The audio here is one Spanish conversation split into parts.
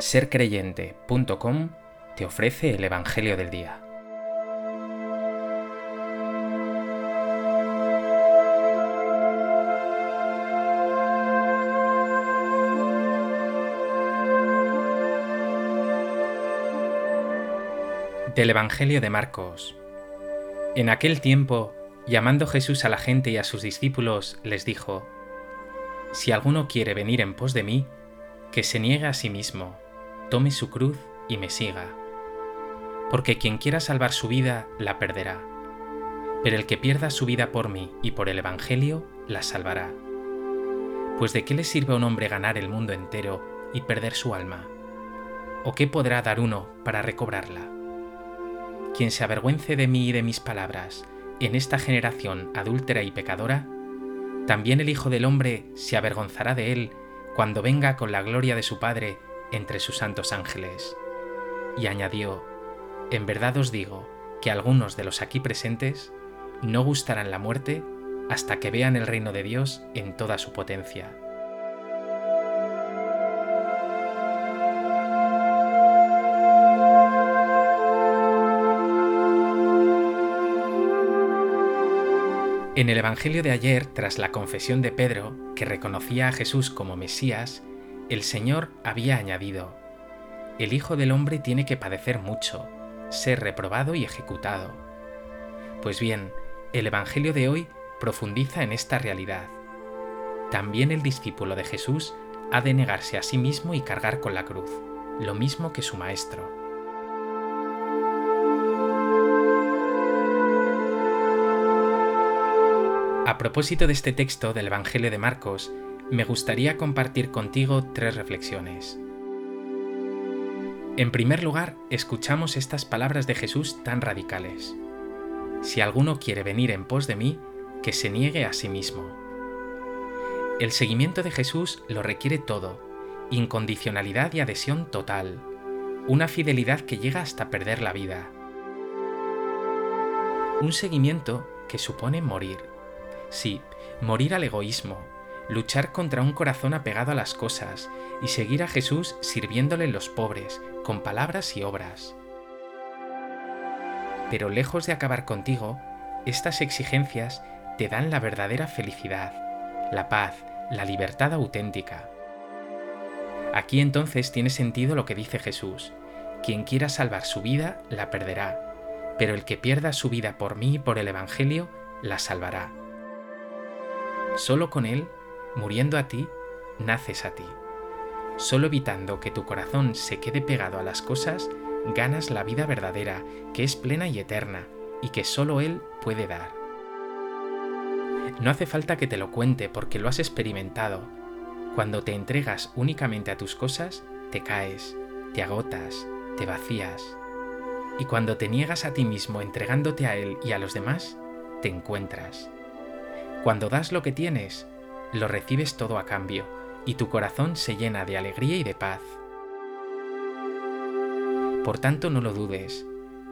sercreyente.com te ofrece el Evangelio del Día. Del Evangelio de Marcos. En aquel tiempo, llamando Jesús a la gente y a sus discípulos, les dijo, Si alguno quiere venir en pos de mí, que se niegue a sí mismo tome su cruz y me siga. Porque quien quiera salvar su vida, la perderá. Pero el que pierda su vida por mí y por el Evangelio, la salvará. Pues de qué le sirve a un hombre ganar el mundo entero y perder su alma? ¿O qué podrá dar uno para recobrarla? Quien se avergüence de mí y de mis palabras en esta generación adúltera y pecadora, también el Hijo del Hombre se avergonzará de él cuando venga con la gloria de su Padre entre sus santos ángeles. Y añadió, En verdad os digo que algunos de los aquí presentes no gustarán la muerte hasta que vean el reino de Dios en toda su potencia. En el Evangelio de ayer, tras la confesión de Pedro, que reconocía a Jesús como Mesías, el Señor había añadido, El Hijo del Hombre tiene que padecer mucho, ser reprobado y ejecutado. Pues bien, el Evangelio de hoy profundiza en esta realidad. También el discípulo de Jesús ha de negarse a sí mismo y cargar con la cruz, lo mismo que su Maestro. A propósito de este texto del Evangelio de Marcos, me gustaría compartir contigo tres reflexiones. En primer lugar, escuchamos estas palabras de Jesús tan radicales. Si alguno quiere venir en pos de mí, que se niegue a sí mismo. El seguimiento de Jesús lo requiere todo, incondicionalidad y adhesión total, una fidelidad que llega hasta perder la vida. Un seguimiento que supone morir. Sí, morir al egoísmo, luchar contra un corazón apegado a las cosas y seguir a Jesús sirviéndole los pobres, con palabras y obras. Pero lejos de acabar contigo, estas exigencias te dan la verdadera felicidad, la paz, la libertad auténtica. Aquí entonces tiene sentido lo que dice Jesús, quien quiera salvar su vida la perderá, pero el que pierda su vida por mí y por el Evangelio la salvará. Solo con Él muriendo a ti, naces a ti. Solo evitando que tu corazón se quede pegado a las cosas, ganas la vida verdadera, que es plena y eterna, y que solo Él puede dar. No hace falta que te lo cuente porque lo has experimentado. Cuando te entregas únicamente a tus cosas, te caes, te agotas, te vacías. Y cuando te niegas a ti mismo entregándote a Él y a los demás, te encuentras. Cuando das lo que tienes, lo recibes todo a cambio, y tu corazón se llena de alegría y de paz. Por tanto, no lo dudes,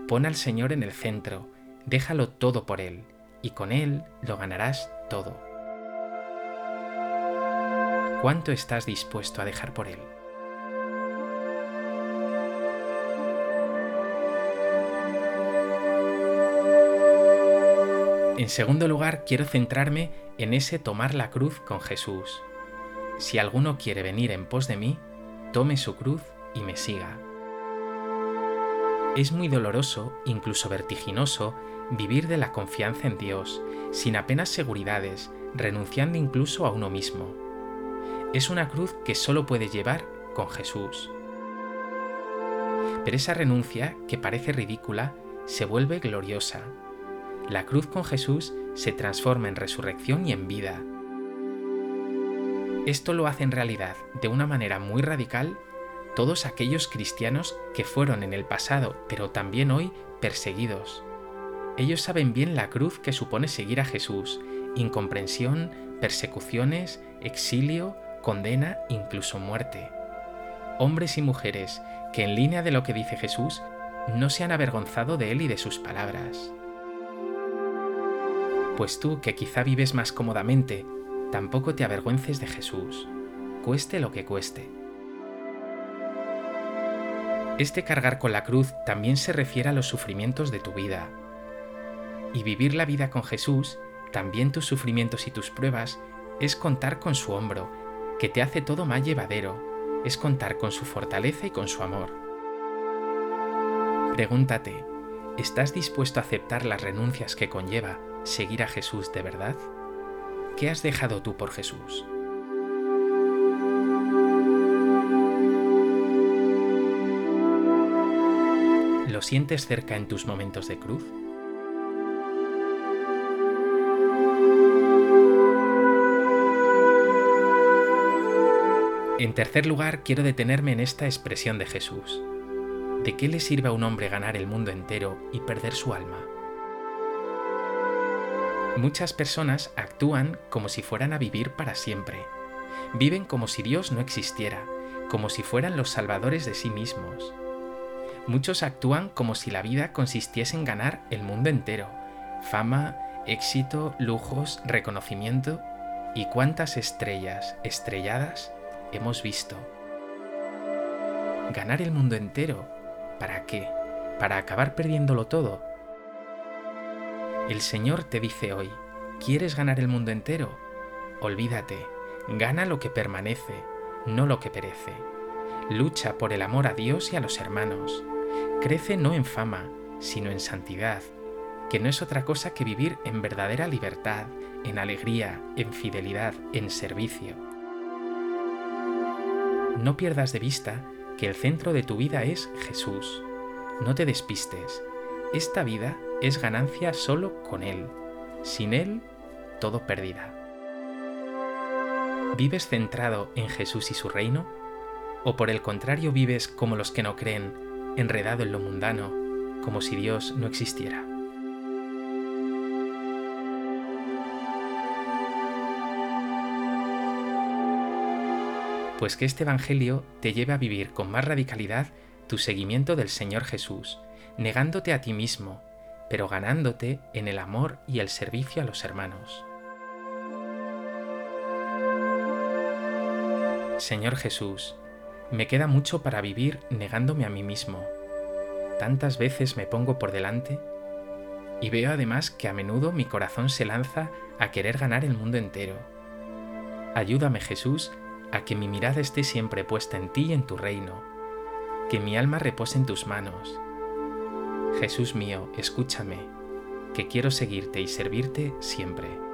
pon al Señor en el centro, déjalo todo por Él, y con Él lo ganarás todo. ¿Cuánto estás dispuesto a dejar por Él? En segundo lugar, quiero centrarme en ese tomar la cruz con Jesús. Si alguno quiere venir en pos de mí, tome su cruz y me siga. Es muy doloroso, incluso vertiginoso, vivir de la confianza en Dios, sin apenas seguridades, renunciando incluso a uno mismo. Es una cruz que solo puede llevar con Jesús. Pero esa renuncia, que parece ridícula, se vuelve gloriosa, la cruz con Jesús se transforma en resurrección y en vida. Esto lo hacen realidad de una manera muy radical todos aquellos cristianos que fueron en el pasado, pero también hoy, perseguidos. Ellos saben bien la cruz que supone seguir a Jesús, incomprensión, persecuciones, exilio, condena, incluso muerte. Hombres y mujeres que en línea de lo que dice Jesús no se han avergonzado de él y de sus palabras. Pues tú, que quizá vives más cómodamente, tampoco te avergüences de Jesús, cueste lo que cueste. Este cargar con la cruz también se refiere a los sufrimientos de tu vida. Y vivir la vida con Jesús, también tus sufrimientos y tus pruebas, es contar con su hombro, que te hace todo más llevadero, es contar con su fortaleza y con su amor. Pregúntate, ¿estás dispuesto a aceptar las renuncias que conlleva seguir a Jesús de verdad? ¿Qué has dejado tú por Jesús? ¿Lo sientes cerca en tus momentos de cruz? En tercer lugar, quiero detenerme en esta expresión de Jesús. ¿De qué le sirve a un hombre ganar el mundo entero y perder su alma? Muchas personas actúan como si fueran a vivir para siempre. Viven como si Dios no existiera, como si fueran los salvadores de sí mismos. Muchos actúan como si la vida consistiese en ganar el mundo entero. Fama, éxito, lujos, reconocimiento. ¿Y cuántas estrellas estrelladas hemos visto? ¿Ganar el mundo entero? ¿Para qué? ¿Para acabar perdiéndolo todo? El Señor te dice hoy, ¿quieres ganar el mundo entero? Olvídate, gana lo que permanece, no lo que perece. Lucha por el amor a Dios y a los hermanos crece no en fama, sino en santidad, que no es otra cosa que vivir en verdadera libertad, en alegría, en fidelidad, en servicio. No pierdas de vista que el centro de tu vida es Jesús. No te despistes. Esta vida es ganancia solo con Él. Sin Él, todo pérdida. ¿Vives centrado en Jesús y su reino? ¿O por el contrario vives como los que no creen, enredado en lo mundano, como si Dios no existiera. Pues que este Evangelio te lleve a vivir con más radicalidad tu seguimiento del Señor Jesús, negándote a ti mismo, pero ganándote en el amor y el servicio a los hermanos. Señor Jesús, me queda mucho para vivir negándome a mí mismo. Tantas veces me pongo por delante y veo además que a menudo mi corazón se lanza a querer ganar el mundo entero. Ayúdame Jesús a que mi mirada esté siempre puesta en ti y en tu reino, que mi alma repose en tus manos. Jesús mío, escúchame, que quiero seguirte y servirte siempre.